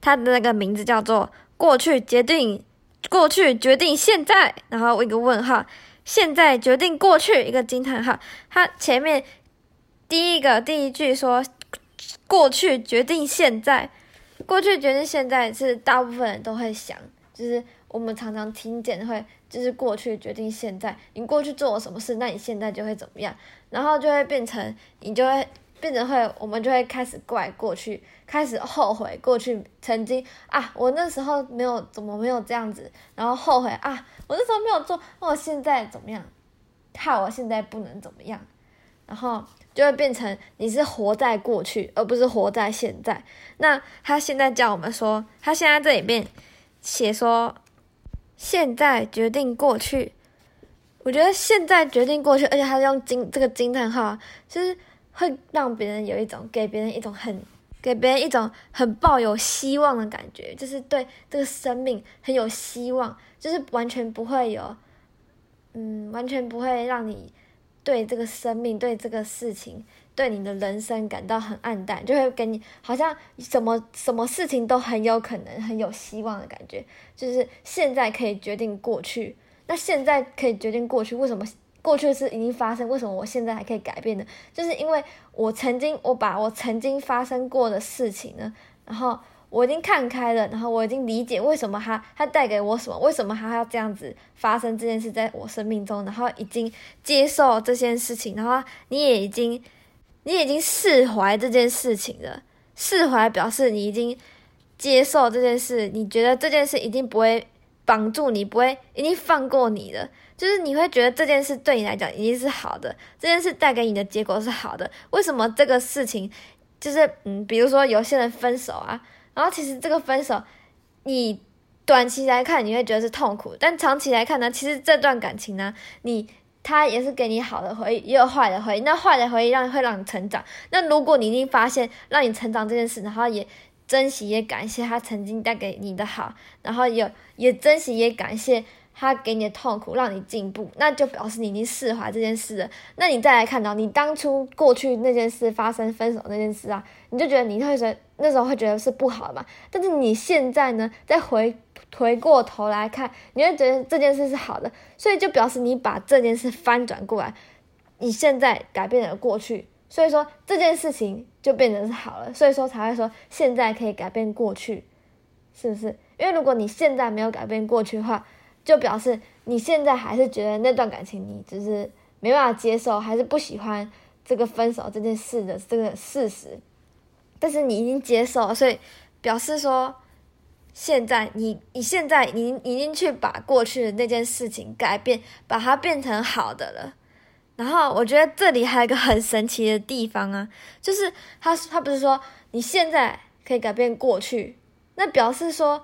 它的那个名字叫做“过去决定过去决定现在”，然后一个问号，现在决定过去一个惊叹号。它前面第一个第一句说“过去决定现在”，过去决定现在是大部分人都会想，就是我们常常听见会。就是过去决定现在，你过去做了什么事，那你现在就会怎么样，然后就会变成你就会变成会，我们就会开始怪过去，开始后悔过去曾经啊，我那时候没有怎么没有这样子，然后后悔啊，我那时候没有做，那我现在怎么样？害我现在不能怎么样，然后就会变成你是活在过去，而不是活在现在。那他现在叫我们说，他现在这里面写说。现在决定过去，我觉得现在决定过去，而且他用惊这个惊叹号，就是会让别人有一种给别人一种很给别人一种很抱有希望的感觉，就是对这个生命很有希望，就是完全不会有，嗯，完全不会让你对这个生命对这个事情。对你的人生感到很暗淡，就会给你好像什么什么事情都很有可能很有希望的感觉。就是现在可以决定过去，那现在可以决定过去，为什么过去是已经发生？为什么我现在还可以改变呢？就是因为我曾经我把我曾经发生过的事情呢，然后我已经看开了，然后我已经理解为什么他他带给我什么，为什么他要这样子发生这件事在我生命中，然后已经接受这件事情，然后你也已经。你已经释怀这件事情了，释怀表示你已经接受这件事，你觉得这件事一定不会绑住你，不会已经放过你了，就是你会觉得这件事对你来讲已经是好的，这件事带给你的结果是好的。为什么这个事情就是嗯，比如说有些人分手啊，然后其实这个分手，你短期来看你会觉得是痛苦，但长期来看呢，其实这段感情呢，你。他也是给你好的回忆，也有坏的回忆。那坏的回忆让会让你成长。那如果你已经发现让你成长这件事，然后也珍惜也感谢他曾经带给你的好，然后有也珍惜也感谢他给你的痛苦，让你进步，那就表示你已经释怀这件事了。那你再来看到你当初过去那件事发生分手那件事啊，你就觉得你会觉得那时候会觉得是不好嘛？但是你现在呢，再回。回过头来看，你会觉得这件事是好的，所以就表示你把这件事翻转过来，你现在改变了过去，所以说这件事情就变成是好了，所以说才会说现在可以改变过去，是不是？因为如果你现在没有改变过去的话，就表示你现在还是觉得那段感情你只是没办法接受，还是不喜欢这个分手这件事的这个事实，但是你已经接受了，所以表示说。现在你你现在你已经去把过去的那件事情改变，把它变成好的了。然后我觉得这里还有一个很神奇的地方啊，就是他他不是说你现在可以改变过去，那表示说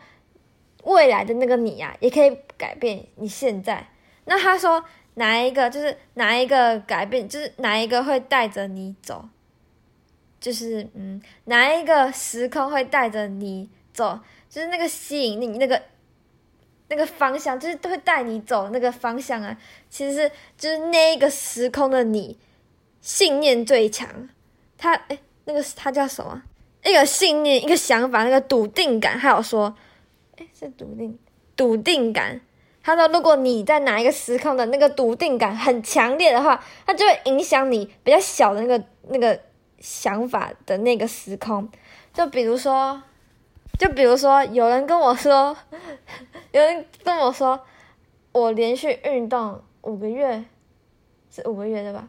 未来的那个你呀也可以改变你现在。那他说哪一个就是哪一个改变，就是哪一个会带着你走，就是嗯哪一个时空会带着你走。就是那个吸引力，那个那个方向，就是都会带你走那个方向啊。其实是就是那一个时空的你，信念最强。他哎，那个他叫什么？一个信念，一个想法，那个笃定感。还有说，哎，是笃定，笃定感。他说，如果你在哪一个时空的那个笃定感很强烈的话，它就会影响你比较小的那个那个想法的那个时空。就比如说。就比如说，有人跟我说，有人跟我说，我连续运动五个月，是五个月对吧？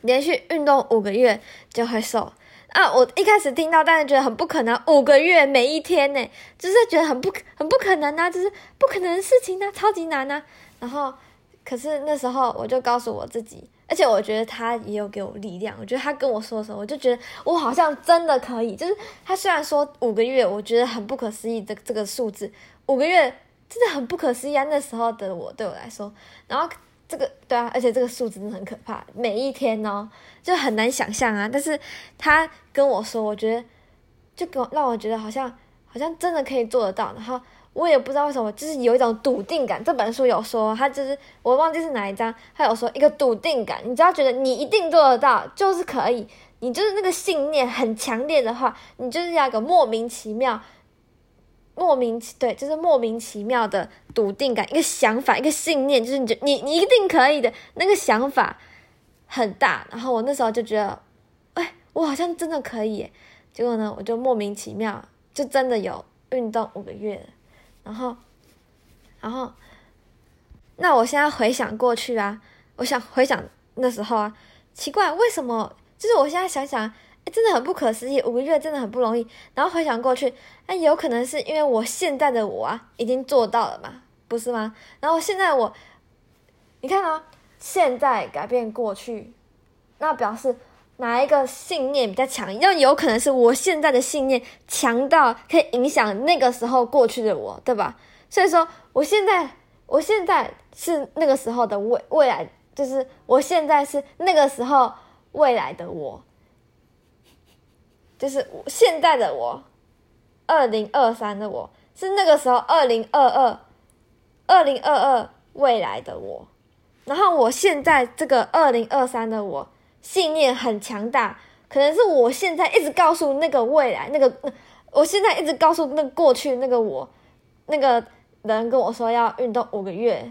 连续运动五个月就会瘦啊！我一开始听到，但是觉得很不可能，五个月每一天呢，就是觉得很不很不可能啊，就是不可能的事情啊，超级难啊。然后，可是那时候我就告诉我自己。而且我觉得他也有给我力量。我觉得他跟我说的时候，我就觉得我好像真的可以。就是他虽然说五个月，我觉得很不可思议，这这个数字五个月真的很不可思议啊！那时候的我对我来说，然后这个对啊，而且这个数字真的很可怕，每一天哦就很难想象啊。但是他跟我说，我觉得就给我让我觉得好像好像真的可以做得到，然后。我也不知道为什么，就是有一种笃定感。这本书有说，他就是我忘记是哪一章，他有说一个笃定感。你只要觉得你一定做得到，就是可以，你就是那个信念很强烈的话，你就是要个莫名其妙莫名其对，就是莫名其妙的笃定感，一个想法，一个信念，就是你你你一定可以的那个想法很大。然后我那时候就觉得，哎，我好像真的可以。结果呢，我就莫名其妙就真的有运动五个月。然后，然后，那我现在回想过去啊，我想回想那时候啊，奇怪为什么？就是我现在想想。真的很不可思议，五个月真的很不容易。然后回想过去，那有可能是因为我现在的我啊，已经做到了嘛，不是吗？然后现在我，你看啊，现在改变过去，那表示哪一个信念比较强？那有可能是我现在的信念强到可以影响那个时候过去的我，对吧？所以说，我现在，我现在是那个时候的未未来，就是我现在是那个时候未来的我。就是现在的我，二零二三的我是那个时候二零二二，二零二二未来的我，然后我现在这个二零二三的我信念很强大，可能是我现在一直告诉那个未来那个，我现在一直告诉那过去那个我，那个人跟我说要运动五个月，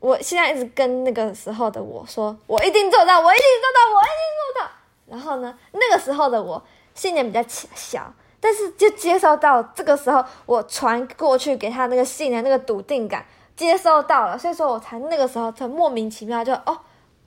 我现在一直跟那个时候的我说，我一定做到，我一定做到，我一定做到。然后呢，那个时候的我。信念比较小，但是就接受到这个时候，我传过去给他那个信念、那个笃定感，接收到了，所以说我才那个时候才莫名其妙就哦，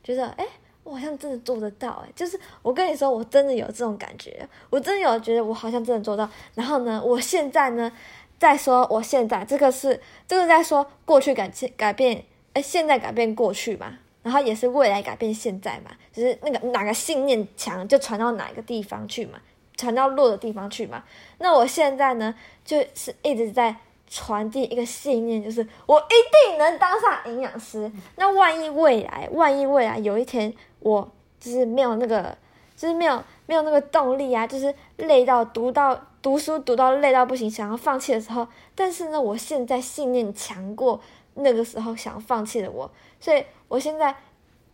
觉得哎，我好像真的做得到哎，就是我跟你说，我真的有这种感觉，我真的有觉得我好像真的做到。然后呢，我现在呢，在说我现在这个是这个在说过去改改变，哎，现在改变过去嘛，然后也是未来改变现在嘛，就是那个哪个信念强就传到哪个地方去嘛。传到弱的地方去嘛？那我现在呢，就是一直在传递一个信念，就是我一定能当上营养师。那万一未来，万一未来有一天我就是没有那个，就是没有没有那个动力啊，就是累到读到读书读到累到不行，想要放弃的时候，但是呢，我现在信念强过那个时候想放弃的我，所以我现在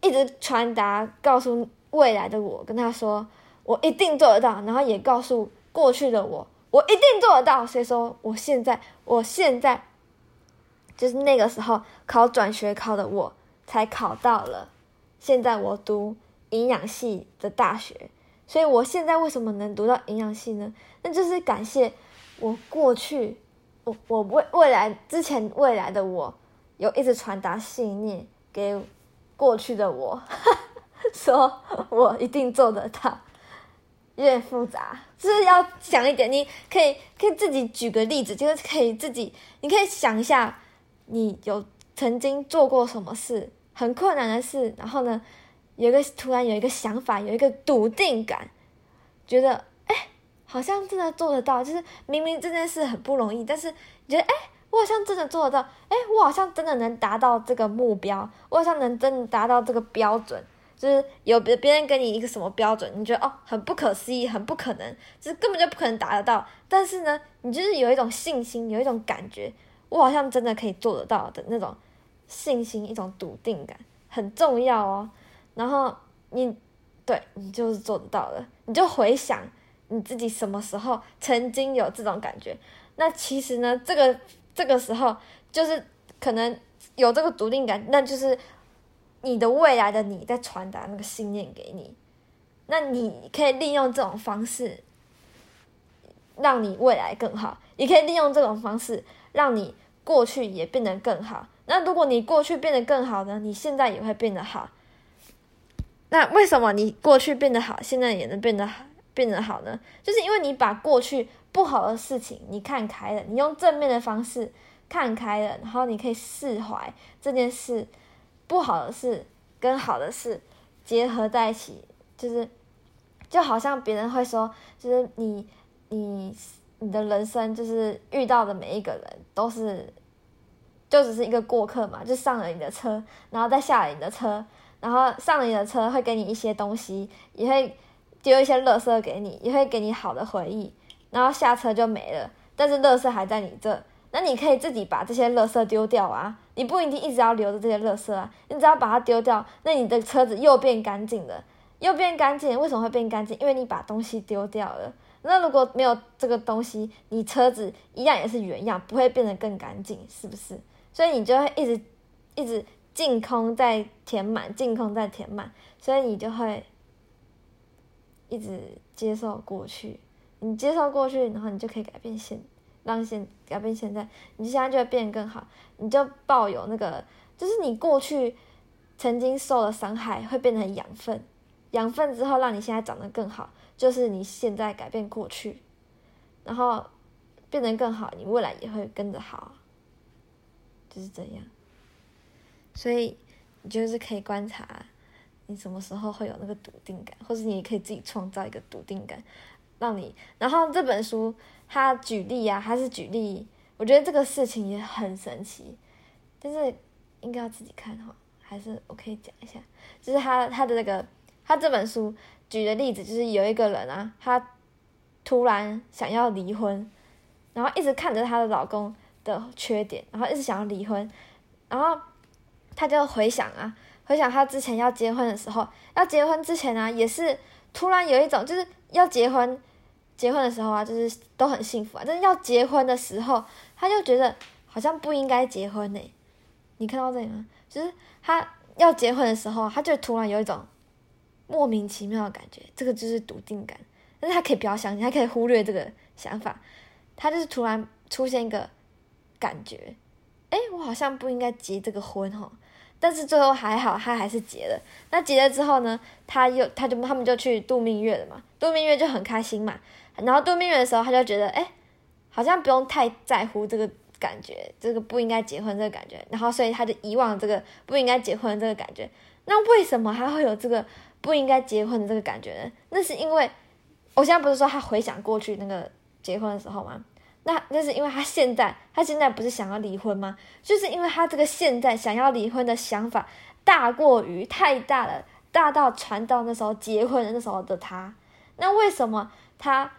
一直传达，告诉未来的我，跟他说。我一定做得到，然后也告诉过去的我，我一定做得到。所以说，我现在，我现在就是那个时候考转学考的，我才考到了。现在我读营养系的大学，所以我现在为什么能读到营养系呢？那就是感谢我过去，我我未未来之前未来的我，有一直传达信念给过去的我，说我一定做得到。有点复杂，就是要想一点。你可以可以自己举个例子，就是可以自己，你可以想一下，你有曾经做过什么事很困难的事，然后呢，有一个突然有一个想法，有一个笃定感，觉得哎，好像真的做得到。就是明明这件事很不容易，但是你觉得哎，我好像真的做得到，哎，我好像真的能达到这个目标，我好像能真的达到这个标准。就是有别别人给你一个什么标准，你觉得哦很不可思议，很不可能，就是根本就不可能达得到。但是呢，你就是有一种信心，有一种感觉，我好像真的可以做得到的那种信心，一种笃定感很重要哦。然后你对你就是做得到了，你就回想你自己什么时候曾经有这种感觉。那其实呢，这个这个时候就是可能有这个笃定感，那就是。你的未来的你在传达那个信念给你，那你可以利用这种方式，让你未来更好；也可以利用这种方式，让你过去也变得更好。那如果你过去变得更好呢？你现在也会变得好。那为什么你过去变得好，现在也能变得变得好呢？就是因为你把过去不好的事情你看开了，你用正面的方式看开了，然后你可以释怀这件事。不好的事跟好的事结合在一起，就是就好像别人会说，就是你你你的人生就是遇到的每一个人都是就只是一个过客嘛，就上了你的车，然后再下了你的车，然后上了你的车会给你一些东西，也会丢一些垃圾给你，也会给你好的回忆，然后下车就没了，但是垃圾还在你这。那你可以自己把这些垃圾丢掉啊，你不一定一直要留着这些垃圾啊，你只要把它丢掉，那你的车子又变干净了，又变干净。为什么会变干净？因为你把东西丢掉了。那如果没有这个东西，你车子一样也是原样，不会变得更干净，是不是？所以你就会一直一直净空在填满，净空在填满，所以你就会一直接受过去。你接受过去，然后你就可以改变现，让现改变现在，你现在就会变得更好。你就抱有那个，就是你过去曾经受的伤害会变成养分，养分之后让你现在长得更好，就是你现在改变过去，然后变得更好，你未来也会跟着好，就是这样。所以你就是可以观察你什么时候会有那个笃定感，或者你也可以自己创造一个笃定感。让你，然后这本书他举例啊，他是举例，我觉得这个事情也很神奇，但是应该要自己看哈，还是我可以讲一下，就是他他的那个他这本书举的例子，就是有一个人啊，他突然想要离婚，然后一直看着她的老公的缺点，然后一直想要离婚，然后他就回想啊，回想他之前要结婚的时候，要结婚之前啊，也是突然有一种就是。要结婚，结婚的时候啊，就是都很幸福啊。但是要结婚的时候，他就觉得好像不应该结婚呢。你看到这里吗？就是他要结婚的时候，他就突然有一种莫名其妙的感觉。这个就是笃定感。但是他可以不要相信，他可以忽略这个想法。他就是突然出现一个感觉，哎，我好像不应该结这个婚哈。但是最后还好，他还是结了。那结了之后呢？他又他就他们就去度蜜月了嘛。度蜜月就很开心嘛。然后度蜜月的时候，他就觉得，哎，好像不用太在乎这个感觉，这个不应该结婚这个感觉。然后所以他就遗忘这个不应该结婚这个感觉。那为什么他会有这个不应该结婚的这个感觉呢？那是因为我现在不是说他回想过去那个结婚的时候吗？那那是因为他现在，他现在不是想要离婚吗？就是因为他这个现在想要离婚的想法大过于太大了，大到传到那时候结婚的那时候的他。那为什么他，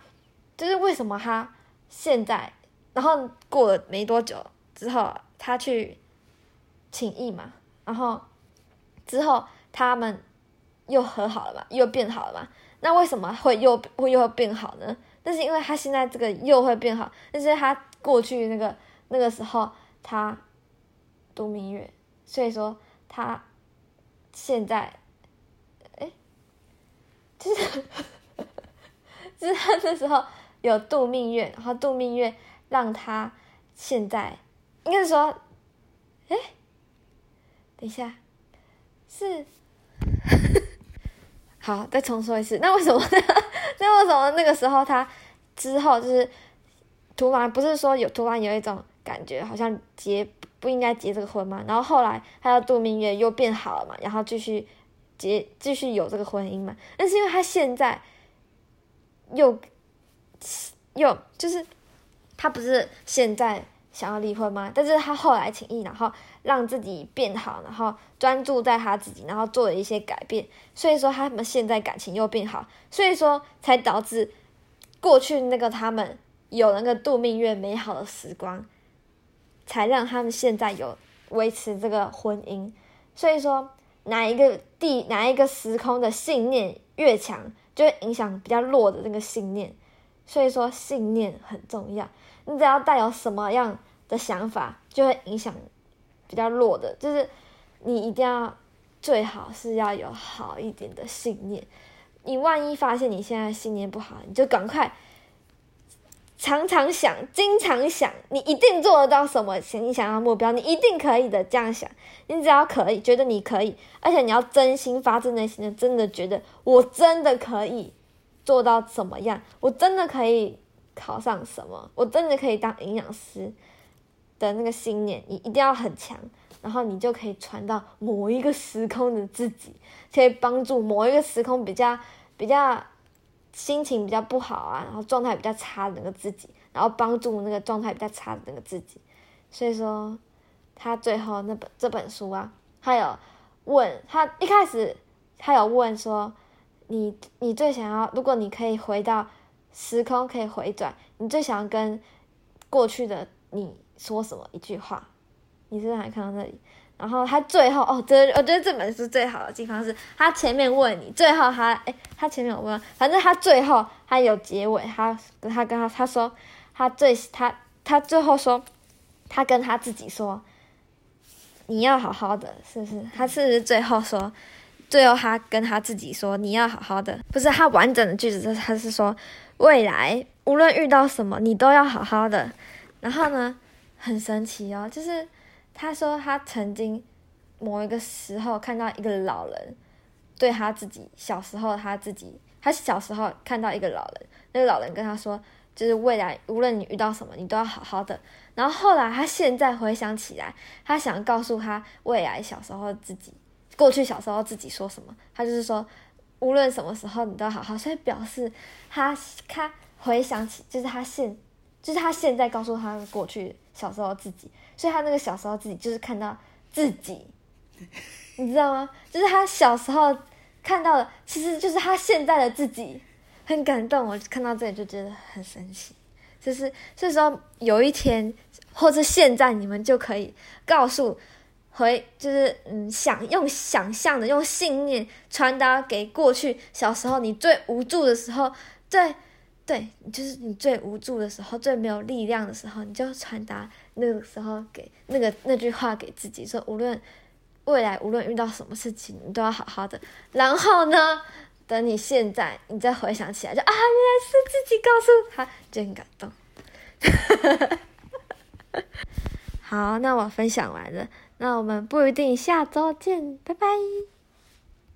就是为什么他现在，然后过了没多久之后，他去请义嘛，然后之后他们又和好了嘛，又变好了嘛？那为什么会又会又会变好呢？但是因为他现在这个又会变好，但是他过去那个那个时候他度蜜月，所以说他现在，哎，就是就是他那时候有度蜜月，然后度蜜月让他现在应该是说，哎，等一下，是，好，再重说一次，那为什么？那为什么那个时候他之后就是突然不是说有突然有一种感觉，好像结不应该结这个婚嘛？然后后来他要度蜜月又变好了嘛？然后继续结继续有这个婚姻嘛？那是因为他现在又又就是他不是现在想要离婚吗？但是他后来请意，然后让自己变好，然后专注在他自己，然后做了一些改变，所以说他们现在感情又变好，所以说才导致过去那个他们有那个度蜜月美好的时光，才让他们现在有维持这个婚姻。所以说哪一个地哪一个时空的信念越强，就会影响比较弱的那个信念。所以说信念很重要，你只要带有什么样的想法，就会影响比较弱的。就是你一定要最好是要有好一点的信念。你万一发现你现在信念不好，你就赶快常常想、经常想，你一定做得到什么你想要目标，你一定可以的。这样想，你只要可以，觉得你可以，而且你要真心发自内心的，真的觉得我真的可以。做到怎么样？我真的可以考上什么？我真的可以当营养师的那个信念，你一定要很强，然后你就可以传到某一个时空的自己，可以帮助某一个时空比较比较心情比较不好啊，然后状态比较差的那个自己，然后帮助那个状态比较差的那个自己。所以说，他最后那本这本书啊，他有问他一开始他有问说。你你最想要，如果你可以回到时空，可以回转，你最想要跟过去的你说什么一句话？你是不是还看到这里？然后他最后哦，这我觉得这本书最好的地方是，他前面问你，最后他哎，他前面有问，反正他最后他有结尾，他他跟他他说，他最他他最后说，他跟他自己说，你要好好的，是不是？他是最后说，最后他跟他自己说，你要好好的，不是他完整的句子，是他是说，未来无论遇到什么，你都要好好的。然后呢，很神奇哦，就是。他说，他曾经某一个时候看到一个老人对他自己小时候，他自己他小时候看到一个老人，那个老人跟他说，就是未来无论你遇到什么，你都要好好的。然后后来他现在回想起来，他想告诉他未来小时候自己，过去小时候自己说什么，他就是说，无论什么时候你都要好好。所以表示他他回想起，就是他现，就是他现在告诉他过去小时候自己。所以他那个小时候自己就是看到自己，你知道吗？就是他小时候看到的，其实就是他现在的自己，很感动。我看到这里就觉得很神奇。就是所以说，有一天或者现在，你们就可以告诉回，就是嗯，想用想象的，用信念传达给过去小时候你最无助的时候，最。对，就是你最无助的时候，最没有力量的时候，你就传达那个时候给那个那句话给自己，说无论未来无论遇到什么事情，你都要好好的。然后呢，等你现在你再回想起来，就啊，原来是自己告诉他，就很感动。好，那我分享完了，那我们不一定下周见，拜拜。